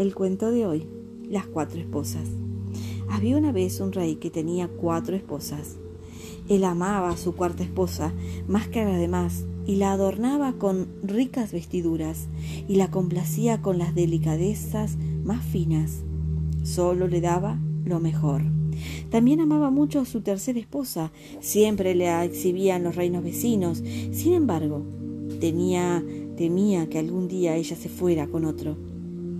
El cuento de hoy, las cuatro esposas. Había una vez un rey que tenía cuatro esposas. Él amaba a su cuarta esposa más que a las demás y la adornaba con ricas vestiduras y la complacía con las delicadezas más finas. Solo le daba lo mejor. También amaba mucho a su tercera esposa, siempre le exhibía en los reinos vecinos. Sin embargo, tenía, temía que algún día ella se fuera con otro.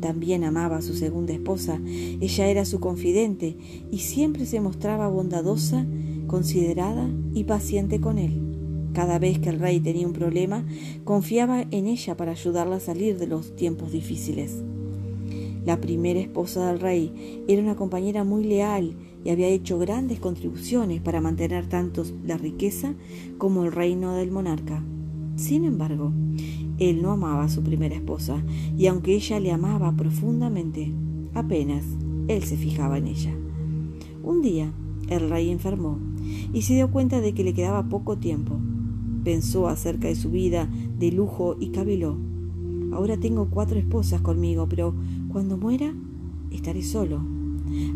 También amaba a su segunda esposa. Ella era su confidente y siempre se mostraba bondadosa, considerada y paciente con él. Cada vez que el rey tenía un problema, confiaba en ella para ayudarla a salir de los tiempos difíciles. La primera esposa del rey era una compañera muy leal y había hecho grandes contribuciones para mantener tanto la riqueza como el reino del monarca. Sin embargo, él no amaba a su primera esposa, y aunque ella le amaba profundamente, apenas él se fijaba en ella. Un día, el rey enfermó y se dio cuenta de que le quedaba poco tiempo. Pensó acerca de su vida de lujo y caviló. Ahora tengo cuatro esposas conmigo, pero cuando muera estaré solo.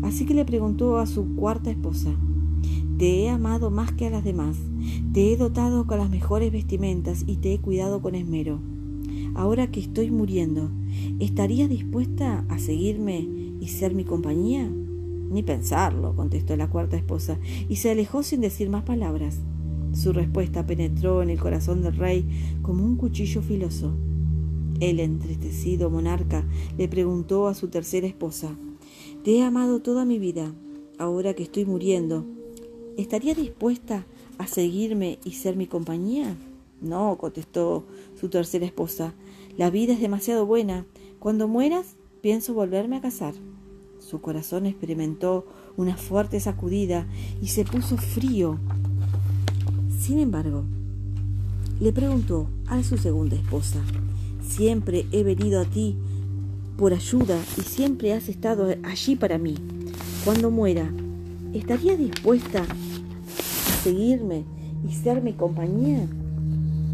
Así que le preguntó a su cuarta esposa, Te he amado más que a las demás, te he dotado con las mejores vestimentas y te he cuidado con esmero ahora que estoy muriendo, ¿estarías dispuesta a seguirme y ser mi compañía? Ni pensarlo, contestó la cuarta esposa, y se alejó sin decir más palabras. Su respuesta penetró en el corazón del rey como un cuchillo filoso. El entristecido monarca le preguntó a su tercera esposa, Te he amado toda mi vida, ahora que estoy muriendo, ¿estarías dispuesta a seguirme y ser mi compañía? No, contestó su tercera esposa, la vida es demasiado buena. Cuando mueras, pienso volverme a casar. Su corazón experimentó una fuerte sacudida y se puso frío. Sin embargo, le preguntó a su segunda esposa, siempre he venido a ti por ayuda y siempre has estado allí para mí. Cuando muera, ¿estarías dispuesta seguirme y ser mi compañía?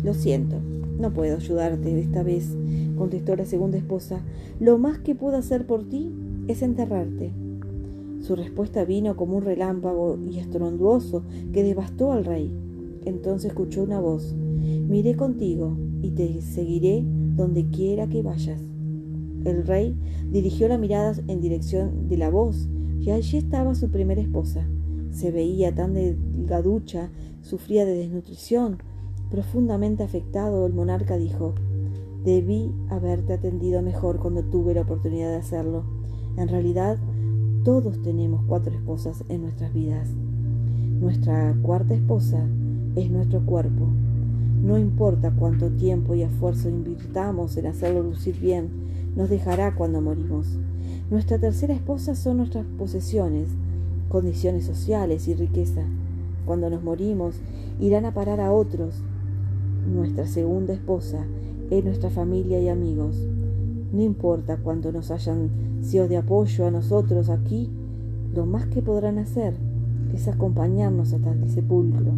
Lo siento, no puedo ayudarte esta vez, contestó la segunda esposa. Lo más que puedo hacer por ti es enterrarte. Su respuesta vino como un relámpago y estronduoso que devastó al rey. Entonces escuchó una voz. Miré contigo y te seguiré donde quiera que vayas. El rey dirigió la mirada en dirección de la voz y allí estaba su primera esposa. Se veía tan delgaducha, sufría de desnutrición, Profundamente afectado, el monarca dijo, Debí haberte atendido mejor cuando tuve la oportunidad de hacerlo. En realidad, todos tenemos cuatro esposas en nuestras vidas. Nuestra cuarta esposa es nuestro cuerpo. No importa cuánto tiempo y esfuerzo invirtamos en hacerlo lucir bien, nos dejará cuando morimos. Nuestra tercera esposa son nuestras posesiones, condiciones sociales y riqueza. Cuando nos morimos, irán a parar a otros nuestra segunda esposa, es nuestra familia y amigos. No importa cuánto nos hayan sido de apoyo a nosotros aquí, lo más que podrán hacer es acompañarnos hasta el sepulcro.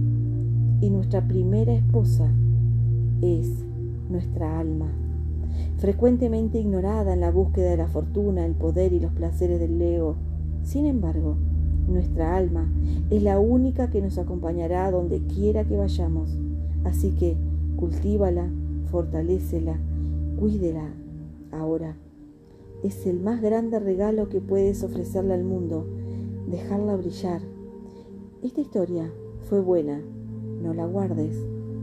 Y nuestra primera esposa es nuestra alma, frecuentemente ignorada en la búsqueda de la fortuna, el poder y los placeres del ego. Sin embargo, nuestra alma es la única que nos acompañará donde quiera que vayamos. Así que cultívala, fortalécela, cuídela ahora. Es el más grande regalo que puedes ofrecerle al mundo, dejarla brillar. Esta historia fue buena, no la guardes,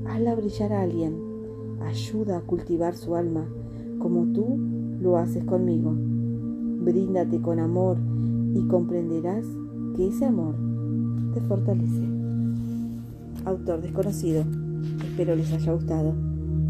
hazla brillar a alguien, ayuda a cultivar su alma, como tú lo haces conmigo. Bríndate con amor y comprenderás que ese amor te fortalece. Autor desconocido. Espero les haya gustado.